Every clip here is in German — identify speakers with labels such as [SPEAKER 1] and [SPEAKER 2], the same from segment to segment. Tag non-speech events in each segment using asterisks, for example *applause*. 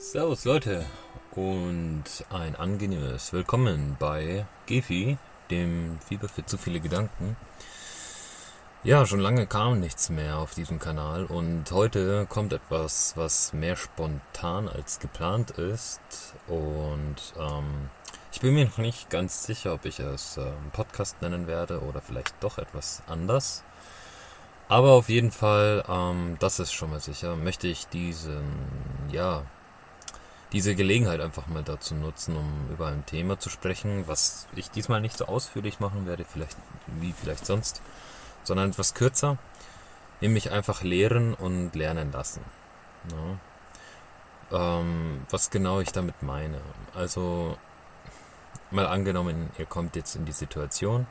[SPEAKER 1] Servus Leute und ein angenehmes Willkommen bei Gefi, dem Fieber für zu viele Gedanken. Ja, schon lange kam nichts mehr auf diesem Kanal und heute kommt etwas, was mehr spontan als geplant ist und ähm, ich bin mir noch nicht ganz sicher, ob ich es äh, Podcast nennen werde oder vielleicht doch etwas anders. Aber auf jeden Fall, ähm, das ist schon mal sicher, möchte ich diesen, ja, diese Gelegenheit einfach mal dazu nutzen, um über ein Thema zu sprechen, was ich diesmal nicht so ausführlich machen werde, vielleicht wie vielleicht sonst, sondern etwas kürzer, nämlich einfach lehren und lernen lassen. Ja. Ähm, was genau ich damit meine. Also mal angenommen, ihr kommt jetzt in die Situation,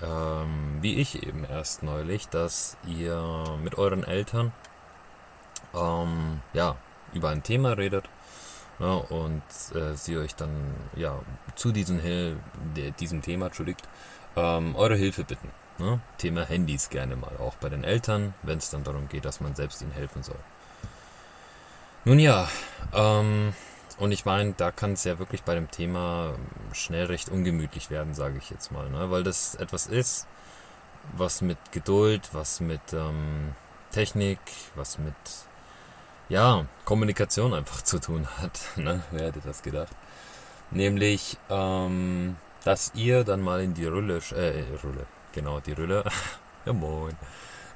[SPEAKER 1] ähm, wie ich eben erst neulich, dass ihr mit euren Eltern ähm, ja über ein Thema redet ja, und äh, sie euch dann ja zu diesem, Hil diesem Thema, entschuldigt, ähm, eure Hilfe bitten. Ne? Thema Handys gerne mal, auch bei den Eltern, wenn es dann darum geht, dass man selbst ihnen helfen soll. Nun ja, ähm, und ich meine, da kann es ja wirklich bei dem Thema schnell recht ungemütlich werden, sage ich jetzt mal, ne? weil das etwas ist, was mit Geduld, was mit ähm, Technik, was mit ja, Kommunikation einfach zu tun hat. *laughs* Ne? Wer hätte das gedacht? Nämlich, ähm, dass ihr dann mal in die Rolle, äh, Rolle, genau, die Rolle, *laughs* ja moin,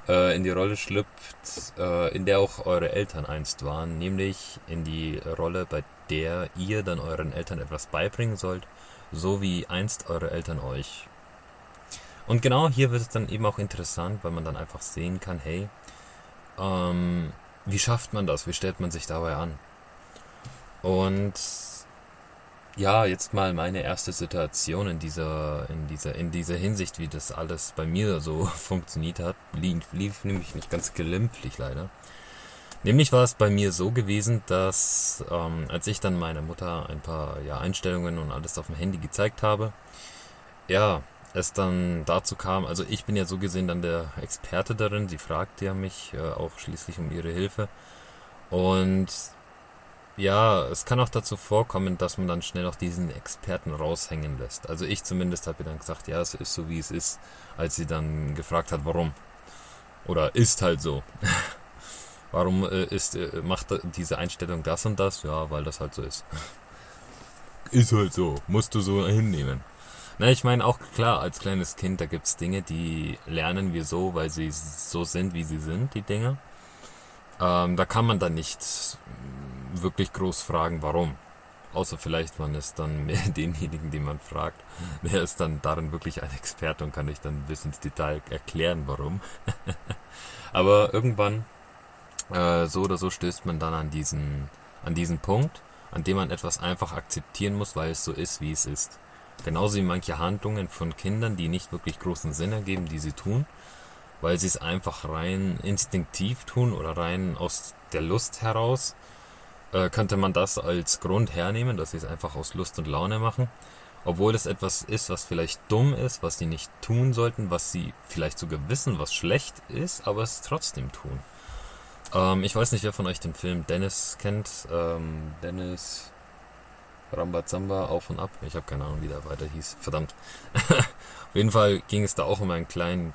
[SPEAKER 1] äh, in die Rolle schlüpft, äh, in der auch eure Eltern einst waren, nämlich in die Rolle, bei der ihr dann euren Eltern etwas beibringen sollt, so wie einst eure Eltern euch. Und genau hier wird es dann eben auch interessant, weil man dann einfach sehen kann, hey, ähm, wie schafft man das? Wie stellt man sich dabei an? Und ja, jetzt mal meine erste Situation in dieser, in dieser, in dieser Hinsicht, wie das alles bei mir so *laughs* funktioniert hat, lief, lief nämlich nicht ganz glimpflich leider. Nämlich war es bei mir so gewesen, dass ähm, als ich dann meiner Mutter ein paar ja, Einstellungen und alles auf dem Handy gezeigt habe, ja, es dann dazu kam, also ich bin ja so gesehen dann der Experte darin, sie fragte ja mich äh, auch schließlich um ihre Hilfe. Und ja, es kann auch dazu vorkommen, dass man dann schnell auch diesen Experten raushängen lässt. Also ich zumindest habe ihr dann gesagt, ja, es ist so wie es ist, als sie dann gefragt hat, warum. Oder ist halt so. *laughs* warum äh, ist, äh, macht diese Einstellung das und das? Ja, weil das halt so ist. *laughs* ist halt so, musst du so hinnehmen. Na, ich meine auch klar, als kleines Kind, da gibt es Dinge, die lernen wir so, weil sie so sind, wie sie sind, die Dinge. Ähm, da kann man dann nicht wirklich groß fragen, warum. Außer vielleicht man ist dann mehr *laughs* denjenigen, den man fragt. Wer ist dann darin wirklich ein Experte und kann ich dann bis ins Detail erklären, warum. *laughs* Aber irgendwann, äh, so oder so, stößt man dann an diesen, an diesen Punkt, an dem man etwas einfach akzeptieren muss, weil es so ist, wie es ist. Genauso wie manche Handlungen von Kindern, die nicht wirklich großen Sinn ergeben, die sie tun, weil sie es einfach rein instinktiv tun oder rein aus der Lust heraus, äh, könnte man das als Grund hernehmen, dass sie es einfach aus Lust und Laune machen. Obwohl es etwas ist, was vielleicht dumm ist, was sie nicht tun sollten, was sie vielleicht sogar wissen, was schlecht ist, aber es trotzdem tun. Ähm, ich weiß nicht, wer von euch den Film Dennis kennt. Ähm, Dennis Rambazamba auf und ab. Ich habe keine Ahnung, wie der weiter hieß. Verdammt. *laughs* Auf jeden Fall ging es da auch um einen kleinen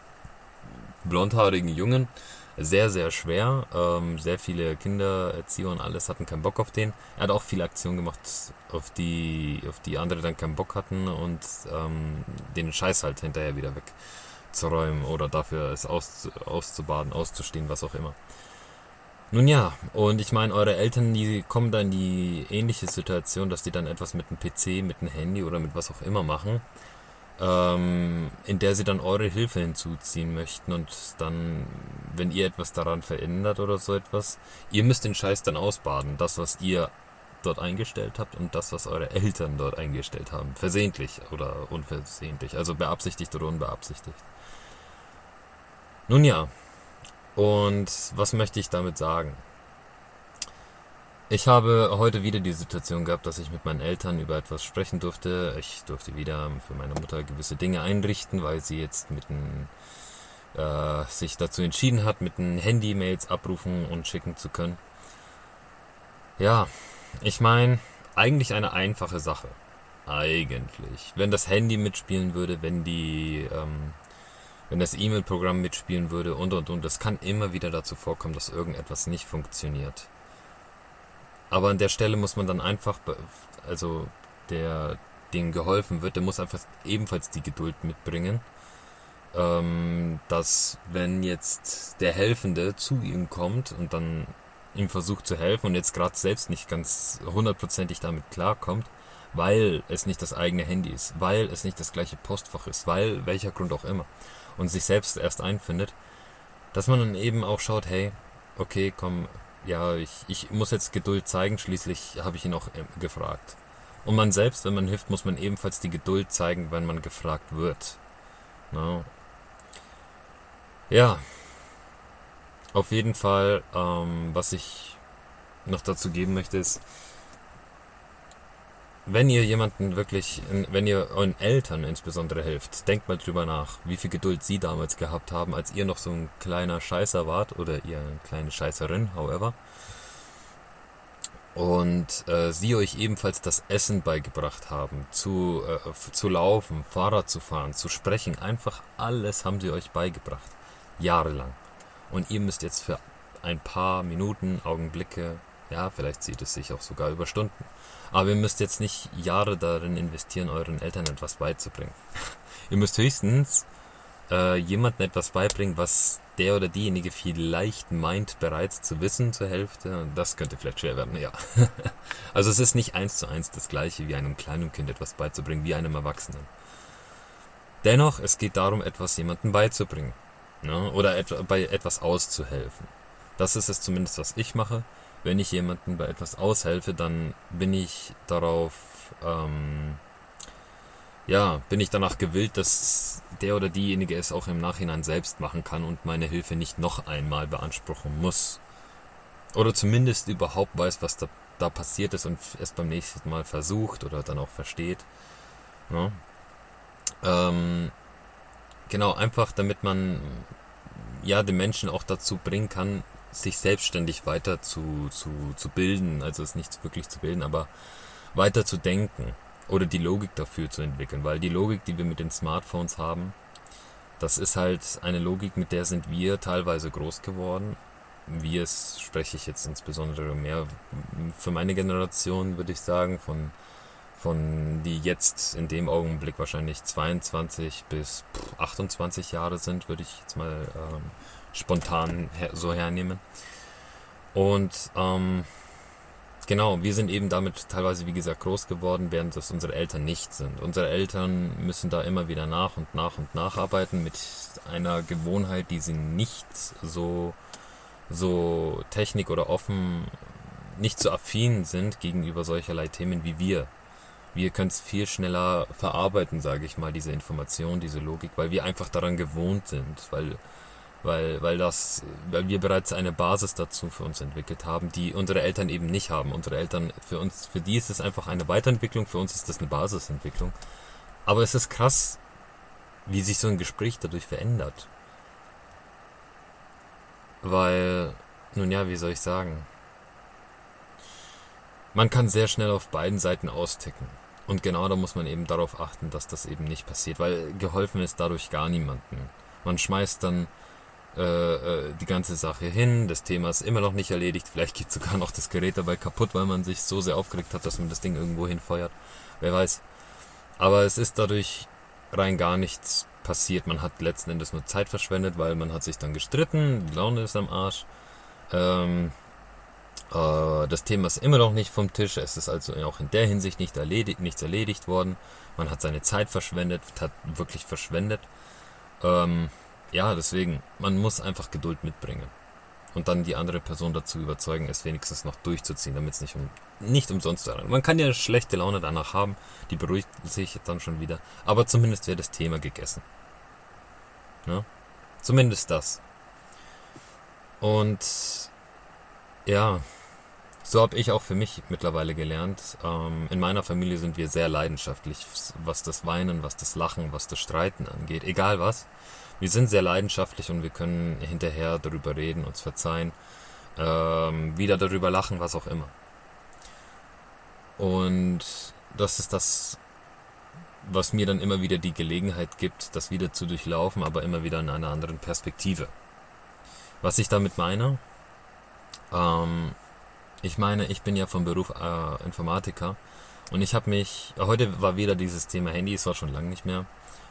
[SPEAKER 1] blondhaarigen Jungen. Sehr, sehr schwer. Ähm, sehr viele Kindererzieher und alles hatten keinen Bock auf den. Er hat auch viele Aktionen gemacht, auf die, auf die andere dann keinen Bock hatten und ähm, den Scheiß halt hinterher wieder wegzuräumen oder dafür es aus, auszubaden, auszustehen, was auch immer. Nun ja, und ich meine, eure Eltern, die kommen dann in die ähnliche Situation, dass die dann etwas mit dem PC, mit dem Handy oder mit was auch immer machen, ähm, in der sie dann eure Hilfe hinzuziehen möchten und dann, wenn ihr etwas daran verändert oder so etwas, ihr müsst den Scheiß dann ausbaden, das, was ihr dort eingestellt habt und das, was eure Eltern dort eingestellt haben. Versehentlich oder unversehentlich, also beabsichtigt oder unbeabsichtigt. Nun ja, und was möchte ich damit sagen? Ich habe heute wieder die Situation gehabt, dass ich mit meinen Eltern über etwas sprechen durfte. Ich durfte wieder für meine Mutter gewisse Dinge einrichten, weil sie jetzt mit ein, äh, sich dazu entschieden hat, mit den Handy-Mails abrufen und schicken zu können. Ja, ich meine, eigentlich eine einfache Sache. Eigentlich. Wenn das Handy mitspielen würde, wenn die, ähm, wenn das E-Mail-Programm mitspielen würde und und und. Es kann immer wieder dazu vorkommen, dass irgendetwas nicht funktioniert. Aber an der Stelle muss man dann einfach, also der, dem geholfen wird, der muss einfach ebenfalls die Geduld mitbringen, ähm, dass wenn jetzt der Helfende zu ihm kommt und dann ihm versucht zu helfen und jetzt gerade selbst nicht ganz hundertprozentig damit klarkommt, weil es nicht das eigene Handy ist, weil es nicht das gleiche Postfach ist, weil welcher Grund auch immer und sich selbst erst einfindet, dass man dann eben auch schaut, hey, okay, komm, ja, ich, ich muss jetzt Geduld zeigen, schließlich habe ich ihn auch äh, gefragt. Und man selbst, wenn man hilft, muss man ebenfalls die Geduld zeigen, wenn man gefragt wird. No. Ja, auf jeden Fall, ähm, was ich noch dazu geben möchte, ist, wenn ihr jemanden wirklich, wenn ihr euren Eltern insbesondere hilft, denkt mal drüber nach, wie viel Geduld sie damals gehabt haben, als ihr noch so ein kleiner Scheißer wart oder ihr eine kleine Scheißerin, however. Und äh, sie euch ebenfalls das Essen beigebracht haben, zu, äh, zu laufen, Fahrrad zu fahren, zu sprechen, einfach alles haben sie euch beigebracht. Jahrelang. Und ihr müsst jetzt für ein paar Minuten, Augenblicke, ja, vielleicht sieht es sich auch sogar über Stunden, aber ihr müsst jetzt nicht Jahre darin investieren, euren Eltern etwas beizubringen. *laughs* ihr müsst höchstens äh, jemandem etwas beibringen, was der oder diejenige vielleicht meint bereits zu wissen zur Hälfte. Das könnte vielleicht schwer werden, ja. *laughs* also es ist nicht eins zu eins das gleiche, wie einem kleinen Kind etwas beizubringen, wie einem Erwachsenen. Dennoch, es geht darum, etwas jemandem beizubringen. Ne? Oder et bei etwas auszuhelfen. Das ist es zumindest, was ich mache wenn ich jemandem bei etwas aushelfe, dann bin ich darauf, ähm, ja, bin ich danach gewillt, dass der oder diejenige es auch im Nachhinein selbst machen kann und meine Hilfe nicht noch einmal beanspruchen muss. Oder zumindest überhaupt weiß, was da, da passiert ist und es beim nächsten Mal versucht oder dann auch versteht. Ja. Ne? Ähm, genau, einfach damit man ja den Menschen auch dazu bringen kann, sich selbstständig weiter zu, zu, zu bilden, also es nicht wirklich zu bilden, aber weiter zu denken oder die Logik dafür zu entwickeln, weil die Logik, die wir mit den Smartphones haben, das ist halt eine Logik, mit der sind wir teilweise groß geworden. Wir spreche ich jetzt insbesondere mehr für meine Generation, würde ich sagen, von, von die jetzt in dem Augenblick wahrscheinlich 22 bis 28 Jahre sind, würde ich jetzt mal ähm, spontan her so hernehmen. Und ähm, genau, wir sind eben damit teilweise, wie gesagt, groß geworden, während das unsere Eltern nicht sind. Unsere Eltern müssen da immer wieder nach und nach und nacharbeiten mit einer Gewohnheit, die sie nicht so, so technik- oder offen, nicht so affin sind gegenüber solcherlei Themen wie wir. Wir können es viel schneller verarbeiten, sage ich mal, diese Information, diese Logik, weil wir einfach daran gewohnt sind, weil weil, weil, das, weil wir bereits eine Basis dazu für uns entwickelt haben, die unsere Eltern eben nicht haben. Unsere Eltern, für uns, für die ist es einfach eine Weiterentwicklung, für uns ist das eine Basisentwicklung. Aber es ist krass, wie sich so ein Gespräch dadurch verändert. Weil, nun ja, wie soll ich sagen? Man kann sehr schnell auf beiden Seiten austicken. Und genau da muss man eben darauf achten, dass das eben nicht passiert, weil geholfen ist dadurch gar niemanden. Man schmeißt dann äh, äh, die ganze Sache hin. Das Thema ist immer noch nicht erledigt. Vielleicht geht sogar noch das Gerät dabei kaputt, weil man sich so sehr aufgeregt hat, dass man das Ding irgendwo hinfeuert. Wer weiß. Aber es ist dadurch rein gar nichts passiert. Man hat letzten Endes nur Zeit verschwendet, weil man hat sich dann gestritten, die Laune ist am Arsch. Ähm, äh, das Thema ist immer noch nicht vom Tisch. Es ist also auch in der Hinsicht nicht erledigt, nichts erledigt worden. Man hat seine Zeit verschwendet, hat wirklich verschwendet. Ähm, ja, deswegen, man muss einfach Geduld mitbringen. Und dann die andere Person dazu überzeugen, es wenigstens noch durchzuziehen, damit es nicht, um, nicht umsonst wäre. Man kann ja schlechte Laune danach haben, die beruhigt sich dann schon wieder. Aber zumindest wäre das Thema gegessen. Ja? Zumindest das. Und ja, so habe ich auch für mich mittlerweile gelernt. Ähm, in meiner Familie sind wir sehr leidenschaftlich, was das Weinen, was das Lachen, was das Streiten angeht. Egal was wir sind sehr leidenschaftlich und wir können hinterher darüber reden, uns verzeihen, ähm, wieder darüber lachen, was auch immer. Und das ist das, was mir dann immer wieder die Gelegenheit gibt, das wieder zu durchlaufen, aber immer wieder in einer anderen Perspektive. Was ich damit meine, ähm, ich meine, ich bin ja vom Beruf äh, Informatiker und ich habe mich, heute war wieder dieses Thema Handy, es war schon lange nicht mehr,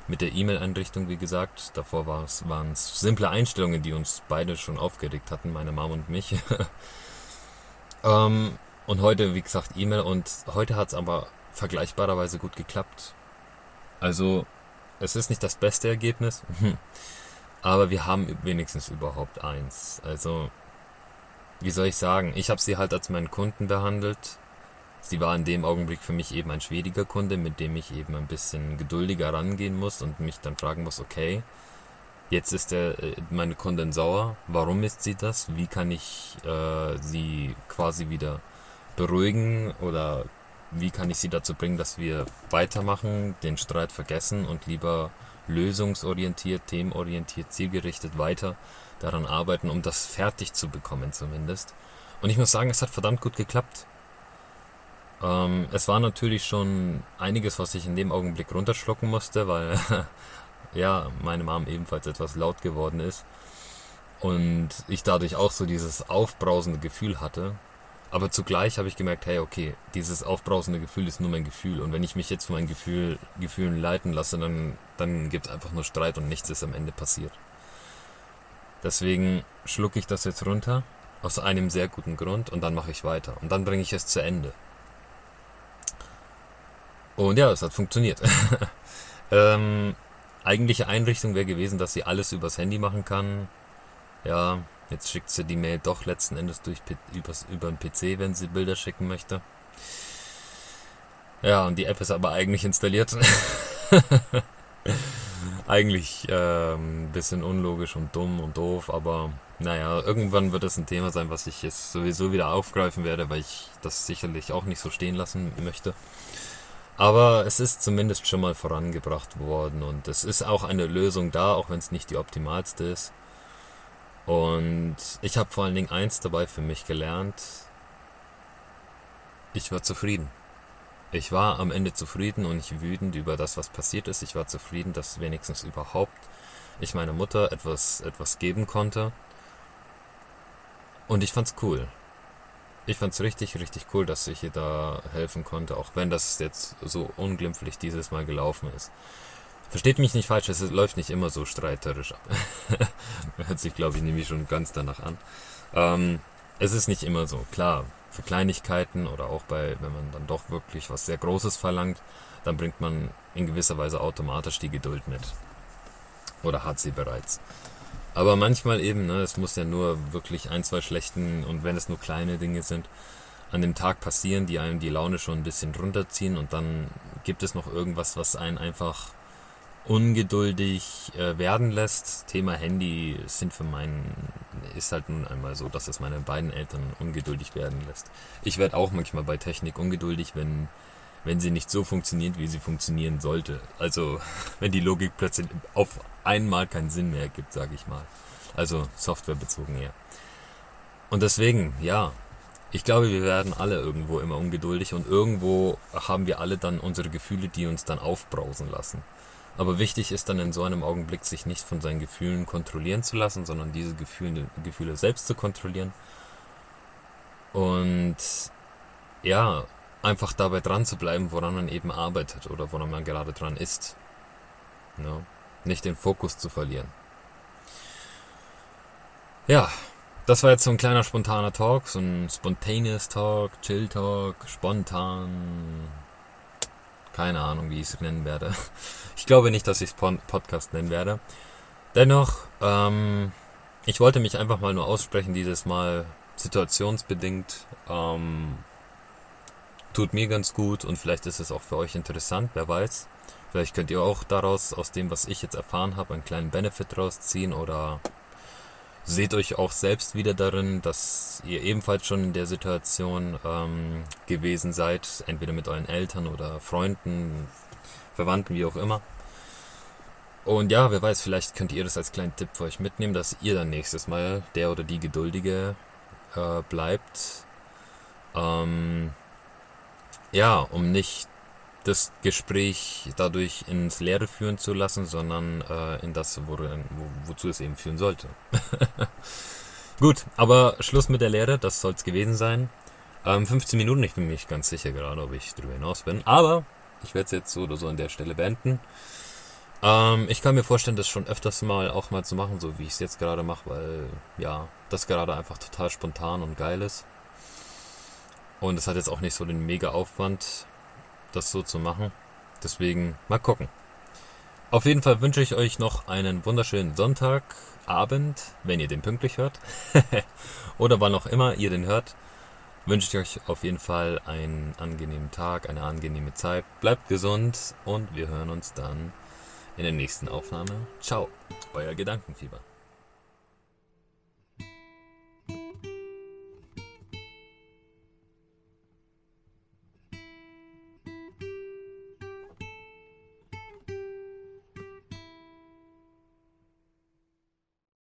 [SPEAKER 1] mit der E-Mail-Einrichtung, wie gesagt. Davor waren es simple Einstellungen, die uns beide schon aufgeregt hatten, meine Mom und mich. *laughs* ähm, und heute, wie gesagt, E-Mail und heute hat es aber vergleichbarerweise gut geklappt. Also, es ist nicht das beste Ergebnis, *laughs* aber wir haben wenigstens überhaupt eins. Also, wie soll ich sagen, ich habe sie halt als meinen Kunden behandelt. Sie war in dem Augenblick für mich eben ein schwieriger Kunde, mit dem ich eben ein bisschen geduldiger rangehen muss und mich dann fragen muss, okay, jetzt ist der, äh, meine Kundin sauer, warum ist sie das? Wie kann ich äh, sie quasi wieder beruhigen oder wie kann ich sie dazu bringen, dass wir weitermachen, den Streit vergessen und lieber lösungsorientiert, themenorientiert, zielgerichtet weiter daran arbeiten, um das fertig zu bekommen zumindest. Und ich muss sagen, es hat verdammt gut geklappt. Ähm, es war natürlich schon einiges, was ich in dem Augenblick runterschlucken musste, weil *laughs* ja, meine Mom ebenfalls etwas laut geworden ist. Und ich dadurch auch so dieses aufbrausende Gefühl hatte. Aber zugleich habe ich gemerkt, hey, okay, dieses aufbrausende Gefühl ist nur mein Gefühl. Und wenn ich mich jetzt von meinen Gefühl, Gefühlen leiten lasse, dann, dann gibt es einfach nur Streit und nichts ist am Ende passiert. Deswegen schlucke ich das jetzt runter, aus einem sehr guten Grund, und dann mache ich weiter. Und dann bringe ich es zu Ende. Und ja, es hat funktioniert. *laughs* ähm, eigentliche Einrichtung wäre gewesen, dass sie alles übers Handy machen kann. Ja, jetzt schickt sie die Mail doch letzten Endes durch übers, über den PC, wenn sie Bilder schicken möchte. Ja, und die App ist aber eigentlich installiert. *laughs* eigentlich äh, ein bisschen unlogisch und dumm und doof, aber naja, irgendwann wird es ein Thema sein, was ich jetzt sowieso wieder aufgreifen werde, weil ich das sicherlich auch nicht so stehen lassen möchte. Aber es ist zumindest schon mal vorangebracht worden und es ist auch eine Lösung da, auch wenn es nicht die optimalste ist. Und ich habe vor allen Dingen eins dabei für mich gelernt. Ich war zufrieden. Ich war am Ende zufrieden und nicht wütend über das, was passiert ist. Ich war zufrieden, dass wenigstens überhaupt ich meiner Mutter etwas, etwas geben konnte. Und ich fand's cool. Ich fand's richtig, richtig cool, dass ich ihr da helfen konnte, auch wenn das jetzt so unglimpflich dieses Mal gelaufen ist. Versteht mich nicht falsch, es läuft nicht immer so streiterisch ab. *laughs* Hört sich, glaube ich, nämlich schon ganz danach an. Ähm, es ist nicht immer so. Klar, für Kleinigkeiten oder auch bei, wenn man dann doch wirklich was sehr Großes verlangt, dann bringt man in gewisser Weise automatisch die Geduld mit. Oder hat sie bereits. Aber manchmal eben, ne, es muss ja nur wirklich ein, zwei schlechten und wenn es nur kleine Dinge sind, an dem Tag passieren, die einem die Laune schon ein bisschen runterziehen und dann gibt es noch irgendwas, was einen einfach ungeduldig äh, werden lässt. Thema Handy sind für meinen, ist halt nun einmal so, dass es meine beiden Eltern ungeduldig werden lässt. Ich werde auch manchmal bei Technik ungeduldig, wenn, wenn sie nicht so funktioniert, wie sie funktionieren sollte. Also, *laughs* wenn die Logik plötzlich auf einmal keinen Sinn mehr ergibt, sage ich mal. Also, softwarebezogen eher. Und deswegen, ja, ich glaube, wir werden alle irgendwo immer ungeduldig und irgendwo haben wir alle dann unsere Gefühle, die uns dann aufbrausen lassen. Aber wichtig ist dann in so einem Augenblick, sich nicht von seinen Gefühlen kontrollieren zu lassen, sondern diese Gefühle, Gefühle selbst zu kontrollieren. Und ja, einfach dabei dran zu bleiben, woran man eben arbeitet oder woran man gerade dran ist. Ja, nicht den Fokus zu verlieren. Ja, das war jetzt so ein kleiner spontaner Talk, so ein spontaneous Talk, Chill Talk, spontan, keine Ahnung, wie ich es nennen werde. *laughs* Ich glaube nicht, dass ich es Podcast nennen werde. Dennoch, ähm, ich wollte mich einfach mal nur aussprechen, dieses Mal situationsbedingt. Ähm, tut mir ganz gut und vielleicht ist es auch für euch interessant, wer weiß. Vielleicht könnt ihr auch daraus, aus dem, was ich jetzt erfahren habe, einen kleinen Benefit rausziehen oder seht euch auch selbst wieder darin, dass ihr ebenfalls schon in der Situation ähm, gewesen seid, entweder mit euren Eltern oder Freunden, Verwandten, wie auch immer. Und ja, wer weiß, vielleicht könnt ihr das als kleinen Tipp für euch mitnehmen, dass ihr dann nächstes Mal der oder die Geduldige äh, bleibt. Ähm, ja, um nicht das Gespräch dadurch ins Leere führen zu lassen, sondern äh, in das, wo, wo, wozu es eben führen sollte. *laughs* Gut, aber Schluss mit der Lehre, das soll es gewesen sein. Ähm, 15 Minuten, ich bin mir nicht ganz sicher gerade, ob ich darüber hinaus bin, aber ich werde es jetzt so oder so an der Stelle beenden. Ähm, ich kann mir vorstellen, das schon öfters mal auch mal zu machen, so wie ich es jetzt gerade mache, weil ja, das gerade einfach total spontan und geil ist. Und es hat jetzt auch nicht so den mega Aufwand, das so zu machen. Deswegen mal gucken. Auf jeden Fall wünsche ich euch noch einen wunderschönen Sonntagabend, wenn ihr den pünktlich hört. *laughs* Oder wann auch immer ihr den hört. Wünsche ich euch auf jeden Fall einen angenehmen Tag, eine angenehme Zeit. Bleibt gesund und wir hören uns dann in der nächsten Aufnahme. Ciao, euer Gedankenfieber.